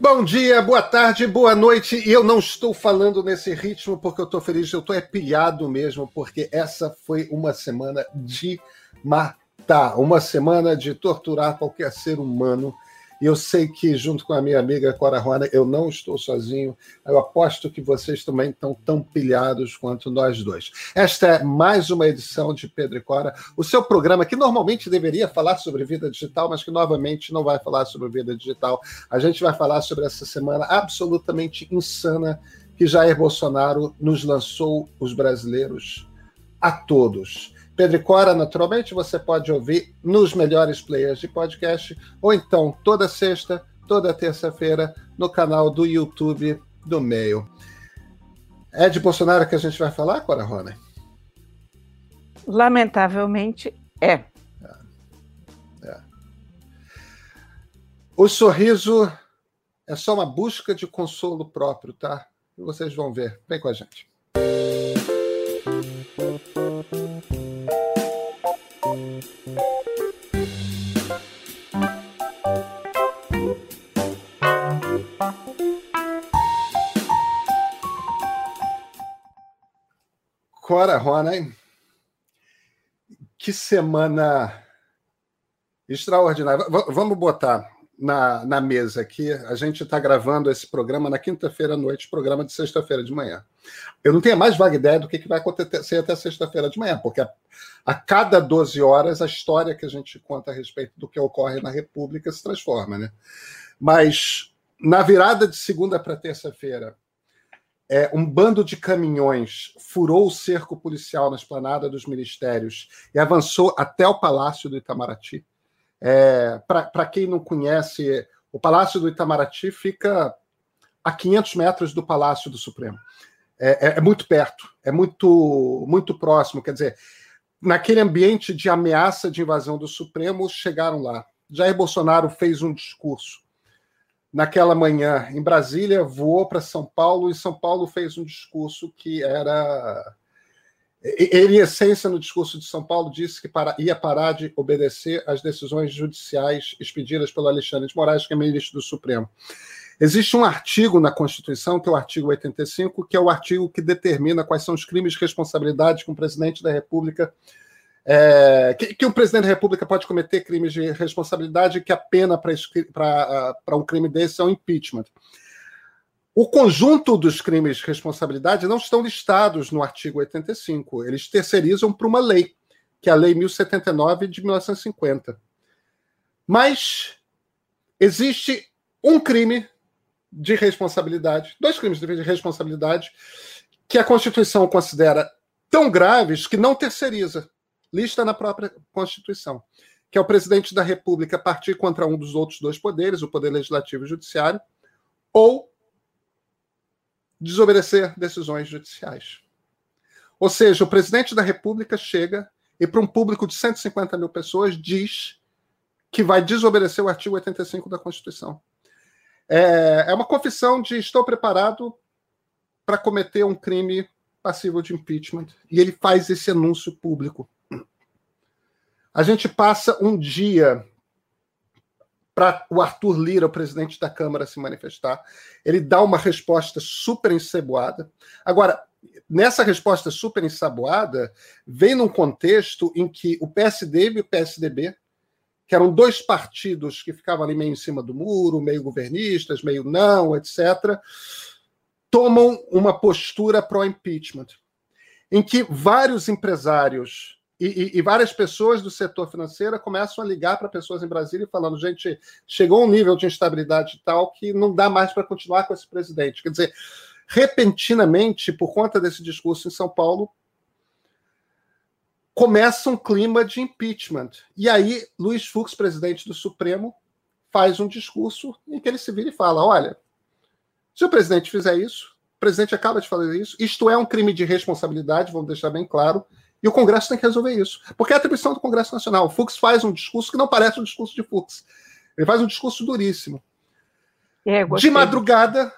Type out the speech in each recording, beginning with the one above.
Bom dia, boa tarde, boa noite. E eu não estou falando nesse ritmo porque eu estou feliz, eu estou é pilhado mesmo, porque essa foi uma semana de matar, uma semana de torturar qualquer ser humano. E eu sei que, junto com a minha amiga Cora Rona, eu não estou sozinho. Eu aposto que vocês também estão tão pilhados quanto nós dois. Esta é mais uma edição de Pedro e Cora, o seu programa que normalmente deveria falar sobre vida digital, mas que novamente não vai falar sobre vida digital. A gente vai falar sobre essa semana absolutamente insana que Jair Bolsonaro nos lançou os brasileiros a todos. Pedro e Cora, naturalmente, você pode ouvir nos melhores players de podcast, ou então toda sexta, toda terça-feira, no canal do YouTube do Meio. É de Bolsonaro que a gente vai falar, Cora Rony? Lamentavelmente, é. é. é. O sorriso é só uma busca de consolo próprio, tá? E vocês vão ver. Vem com a gente. Cora Rona, que semana extraordinária. V vamos botar na, na mesa aqui. A gente está gravando esse programa na quinta-feira à noite, programa de sexta-feira de manhã. Eu não tenho mais vaga ideia do que, que vai acontecer até sexta-feira de manhã, porque a, a, cada 12 horas a história que a gente conta a respeito do que ocorre na República se transforma, né? Mas na virada de segunda para terça-feira, é, um bando de caminhões furou o cerco policial na esplanada dos ministérios e avançou até o Palácio do Itamaraty. É, Para quem não conhece, o Palácio do Itamaraty fica a 500 metros do Palácio do Supremo. É, é, é muito perto, é muito, muito próximo. Quer dizer, naquele ambiente de ameaça de invasão do Supremo, chegaram lá. Jair Bolsonaro fez um discurso naquela manhã em Brasília, voou para São Paulo e São Paulo fez um discurso que era. Ele, em essência, no discurso de São Paulo, disse que para, ia parar de obedecer às decisões judiciais expedidas pelo Alexandre de Moraes, que é ministro do Supremo. Existe um artigo na Constituição, que é o artigo 85, que é o artigo que determina quais são os crimes de responsabilidade que um presidente da República é, que, que, um presidente da República pode cometer crimes de responsabilidade que a pena para um crime desse é o impeachment. O conjunto dos crimes de responsabilidade não estão listados no artigo 85. Eles terceirizam para uma lei, que é a Lei 1079 de 1950. Mas existe um crime de responsabilidade, dois crimes de responsabilidade, que a Constituição considera tão graves que não terceiriza lista na própria Constituição, que é o presidente da República partir contra um dos outros dois poderes, o poder legislativo e judiciário, ou desobedecer decisões judiciais. Ou seja, o presidente da República chega e, para um público de 150 mil pessoas, diz que vai desobedecer o artigo 85 da Constituição. É, é uma confissão de estou preparado para cometer um crime passivo de impeachment. E ele faz esse anúncio público. A gente passa um dia para o Arthur Lira, o presidente da Câmara, se manifestar. Ele dá uma resposta super ensaboada. Agora, nessa resposta super ensaboada, vem num contexto em que o PSD e o PSDB, que eram dois partidos que ficavam ali meio em cima do muro, meio governistas, meio não, etc., tomam uma postura pró-impeachment, em que vários empresários e, e, e, várias pessoas do setor financeiro começam a ligar para pessoas em Brasília falando: gente, chegou um nível de instabilidade tal que não dá mais para continuar com esse presidente. Quer dizer, repentinamente, por conta desse discurso em São Paulo, começa um clima de impeachment. E aí, Luiz Fux, presidente do Supremo, faz um discurso em que ele se vira e fala: olha, se o presidente fizer isso, o presidente acaba de fazer isso, isto é um crime de responsabilidade, vamos deixar bem claro e o Congresso tem que resolver isso. Porque é a atribuição do Congresso Nacional. O Fux faz um discurso que não parece um discurso de Fux. Ele faz um discurso duríssimo. É, de madrugada,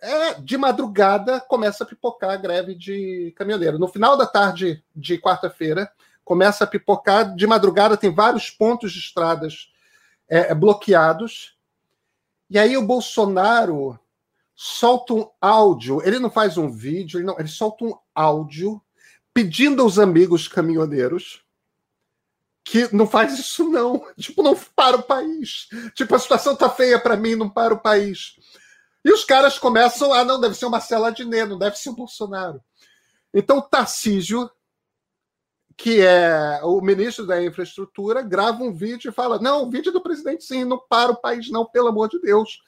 é, de madrugada começa a pipocar a greve de caminhoneiro. No final da tarde de quarta-feira, começa a pipocar. De madrugada tem vários pontos de estradas é, bloqueados. E aí o Bolsonaro solta um áudio, ele não faz um vídeo, ele, não, ele solta um áudio pedindo aos amigos caminhoneiros que não faz isso não, tipo, não para o país. Tipo, a situação tá feia para mim, não para o país. E os caras começam, ah, não, deve ser o Marcelo Adnet, não deve ser o Bolsonaro. Então, o Tarcísio, que é o ministro da infraestrutura, grava um vídeo e fala: não, o vídeo do presidente sim, não para o país, não, pelo amor de Deus.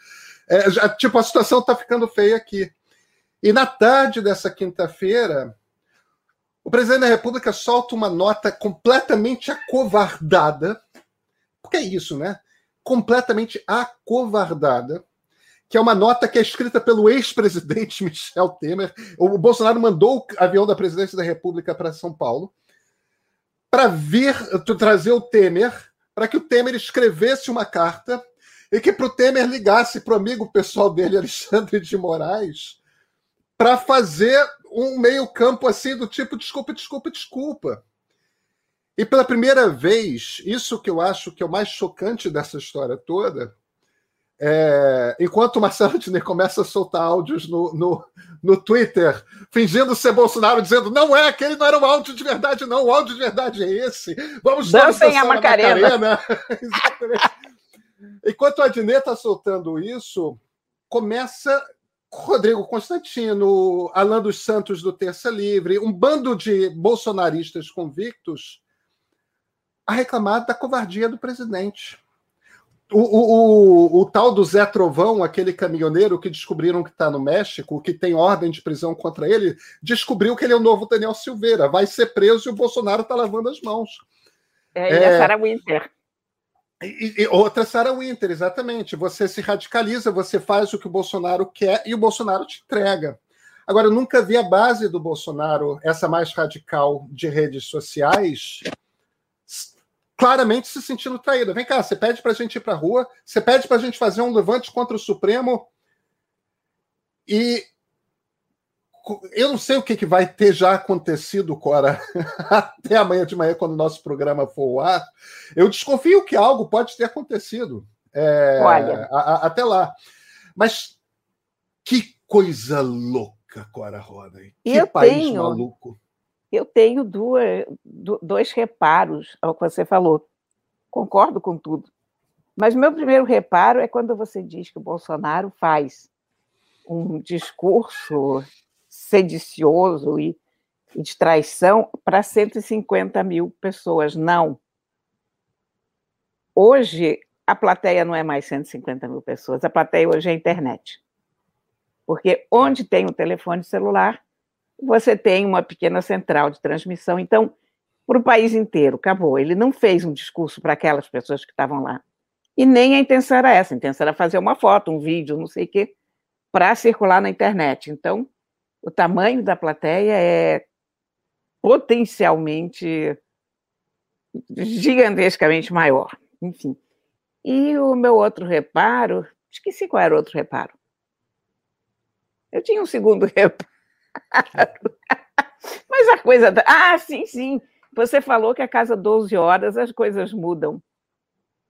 É, já, tipo, a situação está ficando feia aqui. E na tarde dessa quinta-feira, o presidente da República solta uma nota completamente acovardada, porque é isso, né? Completamente acovardada, que é uma nota que é escrita pelo ex-presidente Michel Temer. O Bolsonaro mandou o avião da presidência da República para São Paulo para vir trazer o Temer, para que o Temer escrevesse uma carta e que para o Temer ligasse para o amigo pessoal dele, Alexandre de Moraes, para fazer um meio-campo assim do tipo desculpa, desculpa, desculpa. E pela primeira vez, isso que eu acho que é o mais chocante dessa história toda, é, enquanto o Marcelo Diner começa a soltar áudios no, no, no Twitter, fingindo ser Bolsonaro, dizendo não é, aquele não era um áudio de verdade, não, o áudio de verdade é esse. Vamos Dancem a Macarena. Macarena. Exatamente. Enquanto o Adnet está soltando isso, começa Rodrigo Constantino, Alan dos Santos do Terça Livre, um bando de bolsonaristas convictos a reclamar da covardia do presidente. O, o, o, o, tal do Zé Trovão, aquele caminhoneiro que descobriram que está no México, que tem ordem de prisão contra ele, descobriu que ele é o novo Daniel Silveira, vai ser preso e o Bolsonaro está lavando as mãos. É, ele é, é Sarah Winter. E, e outra Sarah Winter, exatamente. Você se radicaliza, você faz o que o Bolsonaro quer e o Bolsonaro te entrega. Agora, eu nunca vi a base do Bolsonaro, essa mais radical de redes sociais, claramente se sentindo traída. Vem cá, você pede para a gente ir para a rua, você pede para a gente fazer um levante contra o Supremo e eu não sei o que, que vai ter já acontecido, Cora, até amanhã de manhã, quando o nosso programa for ao ar. Eu desconfio que algo pode ter acontecido. É, Olha. A, a, até lá. Mas que coisa louca, Cora Roda. Que eu país tenho, maluco. Eu tenho duas, dois reparos ao que você falou. Concordo com tudo. Mas meu primeiro reparo é quando você diz que o Bolsonaro faz um discurso sedicioso e, e de traição para 150 mil pessoas. Não. Hoje, a plateia não é mais 150 mil pessoas, a plateia hoje é a internet. Porque onde tem um telefone celular, você tem uma pequena central de transmissão. Então, para o país inteiro, acabou. Ele não fez um discurso para aquelas pessoas que estavam lá. E nem a intenção era essa. A intenção era fazer uma foto, um vídeo, não sei o quê, para circular na internet. Então, o tamanho da plateia é potencialmente gigantescamente maior. Enfim. E o meu outro reparo, esqueci qual era o outro reparo. Eu tinha um segundo reparo. Mas a coisa. Da... Ah, sim, sim. Você falou que a casa 12 horas as coisas mudam.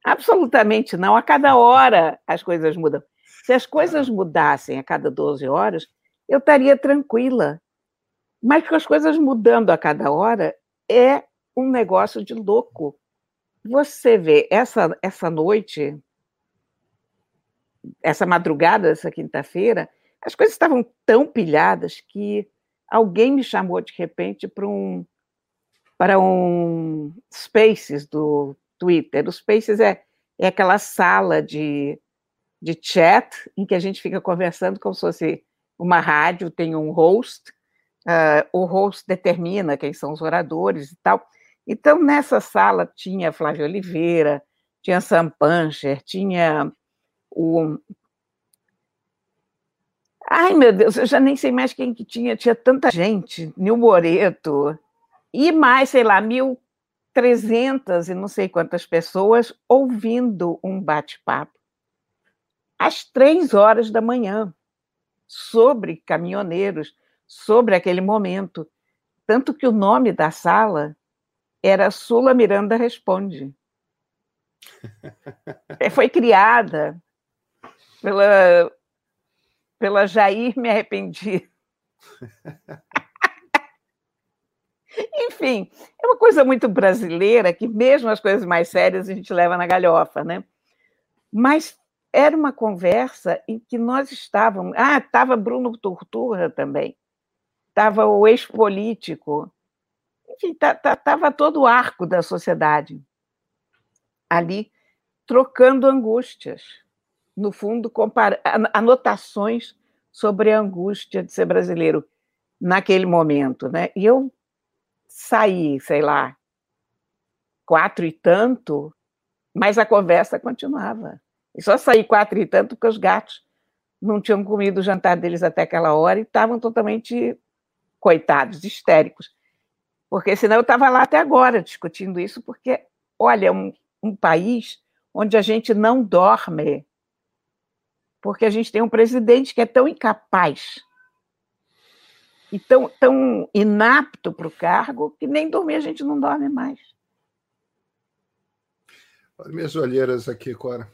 Absolutamente não. A cada hora as coisas mudam. Se as coisas mudassem a cada 12 horas, eu estaria tranquila. Mas com as coisas mudando a cada hora, é um negócio de louco. Você vê, essa, essa noite, essa madrugada, essa quinta-feira, as coisas estavam tão pilhadas que alguém me chamou de repente para um para um Spaces do Twitter. O Spaces é, é aquela sala de, de chat em que a gente fica conversando como se fosse uma rádio tem um host, uh, o host determina quem são os oradores e tal. Então, nessa sala tinha Flávio Oliveira, tinha Sam Pancher, tinha o. Ai, meu Deus, eu já nem sei mais quem que tinha, tinha tanta gente, Nil Moreto, e mais, sei lá, mil trezentas e não sei quantas pessoas ouvindo um bate-papo às três horas da manhã sobre caminhoneiros, sobre aquele momento. Tanto que o nome da sala era Sula Miranda Responde. É, foi criada Pela, pela Jair me arrependi. Enfim, é uma coisa muito brasileira que mesmo as coisas mais sérias a gente leva na galhofa, né? Mas era uma conversa em que nós estávamos. Ah, estava Bruno Torturra também, estava o ex-político, enfim, estava todo o arco da sociedade ali trocando angústias. No fundo, anotações sobre a angústia de ser brasileiro naquele momento. Né? E eu saí, sei lá, quatro e tanto, mas a conversa continuava. E só saí quatro e tanto porque os gatos não tinham comido o jantar deles até aquela hora e estavam totalmente coitados, histéricos. Porque senão eu estava lá até agora discutindo isso, porque, olha, é um, um país onde a gente não dorme, porque a gente tem um presidente que é tão incapaz e tão, tão inapto para o cargo que nem dormir a gente não dorme mais. Minhas olheiras aqui, Cora.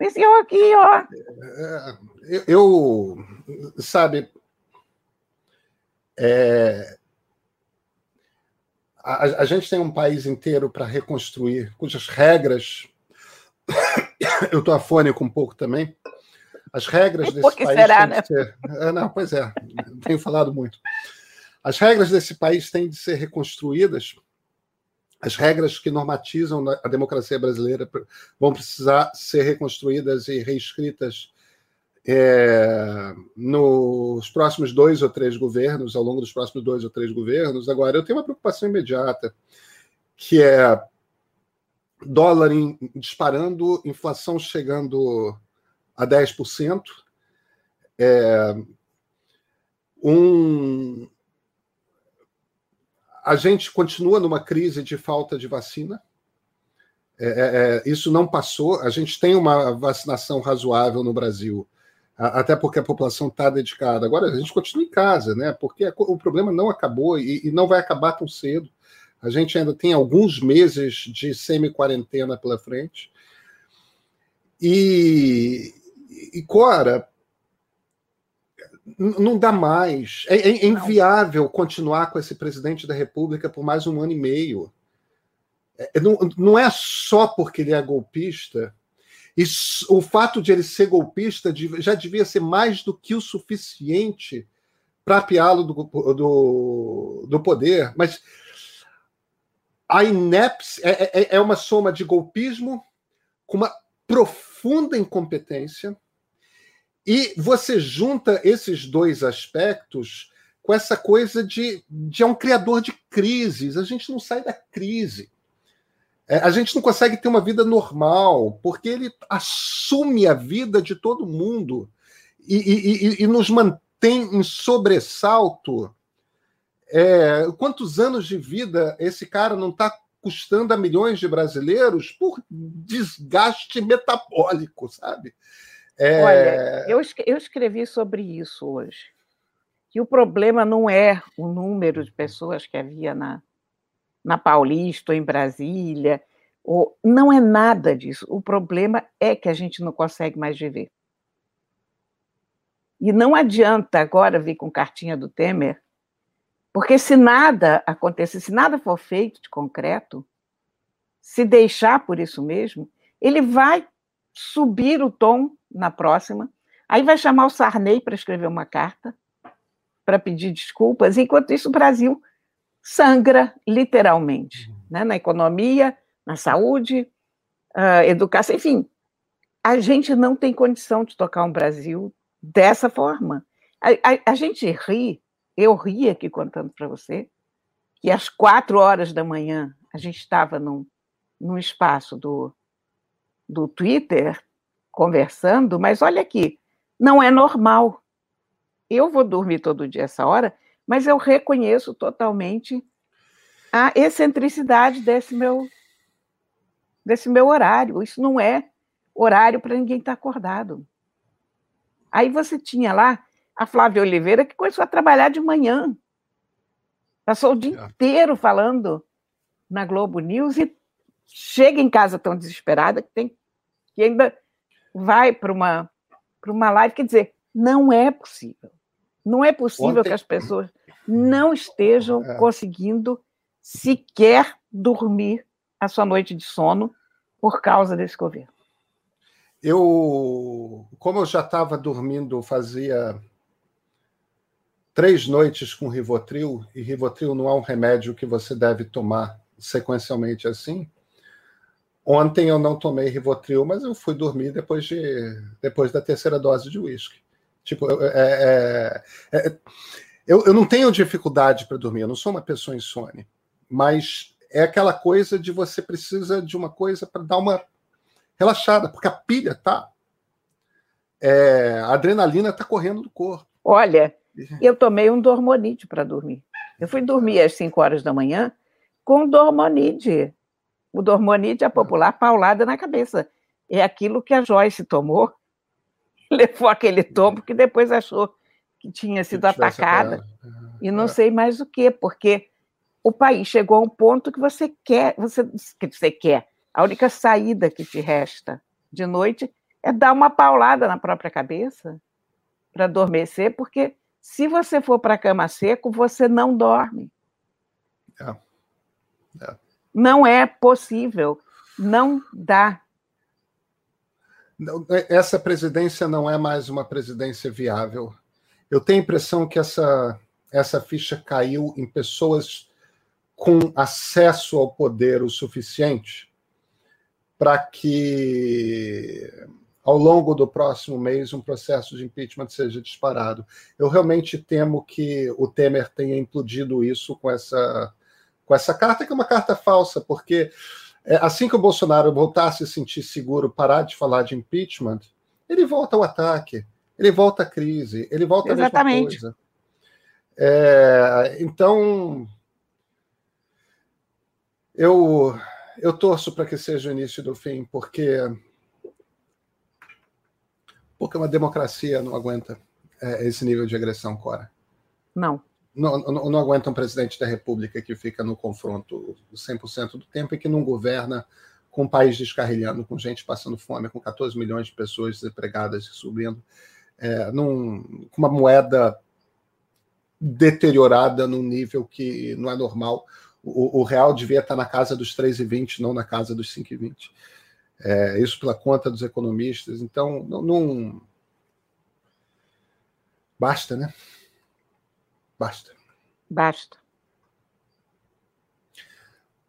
Esse eu aqui, ó. É, eu, eu, sabe, é, a, a, gente tem um país inteiro para reconstruir, cujas regras. Eu estou afônico um pouco também. As regras é desse país. Será, né? Ser... É, não, pois é, tenho falado muito. As regras desse país têm de ser reconstruídas. As regras que normatizam a democracia brasileira vão precisar ser reconstruídas e reescritas é, nos próximos dois ou três governos, ao longo dos próximos dois ou três governos. Agora, eu tenho uma preocupação imediata, que é dólar em, disparando, inflação chegando a 10%, é, um, a gente continua numa crise de falta de vacina. É, é, é isso não passou. A gente tem uma vacinação razoável no Brasil até porque a população está dedicada. Agora, a gente continua em casa, né? Porque o problema não acabou e, e não vai acabar tão cedo. A gente ainda tem alguns meses de semi-quarentena pela frente. E, e Cora, não dá mais. É, é, inviável continuar com esse presidente da República por mais um ano e meio. É, não, não é só porque ele é golpista e o fato de ele ser golpista já devia ser mais do que o suficiente para apiá-lo do, do, do, poder. Mas a inepcia é, é, é uma soma de golpismo com uma profunda incompetência. E você junta esses dois aspectos com essa coisa de, de é um criador de crises. A gente não sai da crise. É, a gente não consegue ter uma vida normal, porque ele assume a vida de todo mundo e, e, e, e nos mantém em sobressalto. É, quantos anos de vida esse cara não está custando a milhões de brasileiros por desgaste metabólico, sabe? É... Olha, eu, eu escrevi sobre isso hoje. Que o problema não é o número de pessoas que havia na, na Paulista ou em Brasília. Ou, não é nada disso. O problema é que a gente não consegue mais viver. E não adianta agora vir com cartinha do Temer, porque se nada acontecer, se nada for feito de concreto, se deixar por isso mesmo, ele vai subir o tom na próxima, aí vai chamar o Sarney para escrever uma carta, para pedir desculpas, enquanto isso o Brasil sangra literalmente, né? na economia, na saúde, uh, educação, enfim. A gente não tem condição de tocar um Brasil dessa forma. A, a, a gente ri, eu ri aqui contando para você, que às quatro horas da manhã a gente estava num, num espaço do, do Twitter conversando, mas olha aqui, não é normal. Eu vou dormir todo dia essa hora, mas eu reconheço totalmente a excentricidade desse meu desse meu horário. Isso não é horário para ninguém estar tá acordado. Aí você tinha lá a Flávia Oliveira que começou a trabalhar de manhã. Passou o dia é. inteiro falando na Globo News e chega em casa tão desesperada que tem que ainda vai para uma para uma live. Quer dizer, não é possível. Não é possível Ontem... que as pessoas não estejam é. conseguindo sequer dormir a sua noite de sono por causa desse governo. Eu, como eu já estava dormindo, fazia três noites com Rivotril, e Rivotril não é um remédio que você deve tomar sequencialmente assim. Ontem eu não tomei Rivotril, mas eu fui dormir depois, de, depois da terceira dose de uísque. Tipo, é, é, é, eu, eu não tenho dificuldade para dormir, eu não sou uma pessoa insone, mas é aquela coisa de você precisa de uma coisa para dar uma relaxada, porque a pilha tá. É, a adrenalina está correndo do corpo. Olha, eu tomei um dormonide para dormir. Eu fui dormir às 5 horas da manhã com dormonide. O dormonide é popular paulada na cabeça. É aquilo que a Joyce tomou, levou aquele tombo que depois achou que tinha sido atacada. E não é. sei mais o que, porque o país chegou a um ponto que você quer, você, que você quer. A única saída que te resta de noite é dar uma paulada na própria cabeça para adormecer, porque se você for para a cama seco, você não dorme. É. É. Não é possível, não dá. É, essa presidência não é mais uma presidência viável. Eu tenho a impressão que essa, essa ficha caiu em pessoas com acesso ao poder o suficiente para que ao longo do próximo mês um processo de impeachment seja disparado. Eu realmente temo que o Temer tenha implodido isso com essa com essa carta, que é uma carta falsa, porque é, assim que o Bolsonaro voltar a se sentir seguro, parar de falar de impeachment, ele volta ao ataque, ele volta à crise, ele volta Exatamente. a mesma coisa. É, então, eu, eu torço para que seja o início do fim, porque, porque uma democracia não aguenta é, esse nível de agressão, Cora. Não não, não, não aguenta um presidente da República que fica no confronto 100% do tempo e que não governa com o país descarrilhando, com gente passando fome, com 14 milhões de pessoas desempregadas subindo, é, num, com uma moeda deteriorada num nível que não é normal. O, o real devia estar na casa dos 3,20, não na casa dos 5,20. É, isso pela conta dos economistas. Então, não, não... basta, né? Basta. Basta.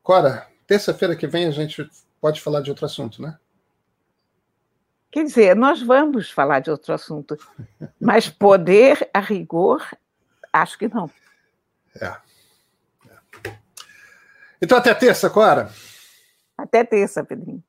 Cora, terça-feira que vem a gente pode falar de outro assunto, né? Quer dizer, nós vamos falar de outro assunto, mas poder, a rigor, acho que não. É. é. Então, até terça, Cora. Até terça, Pedrinho.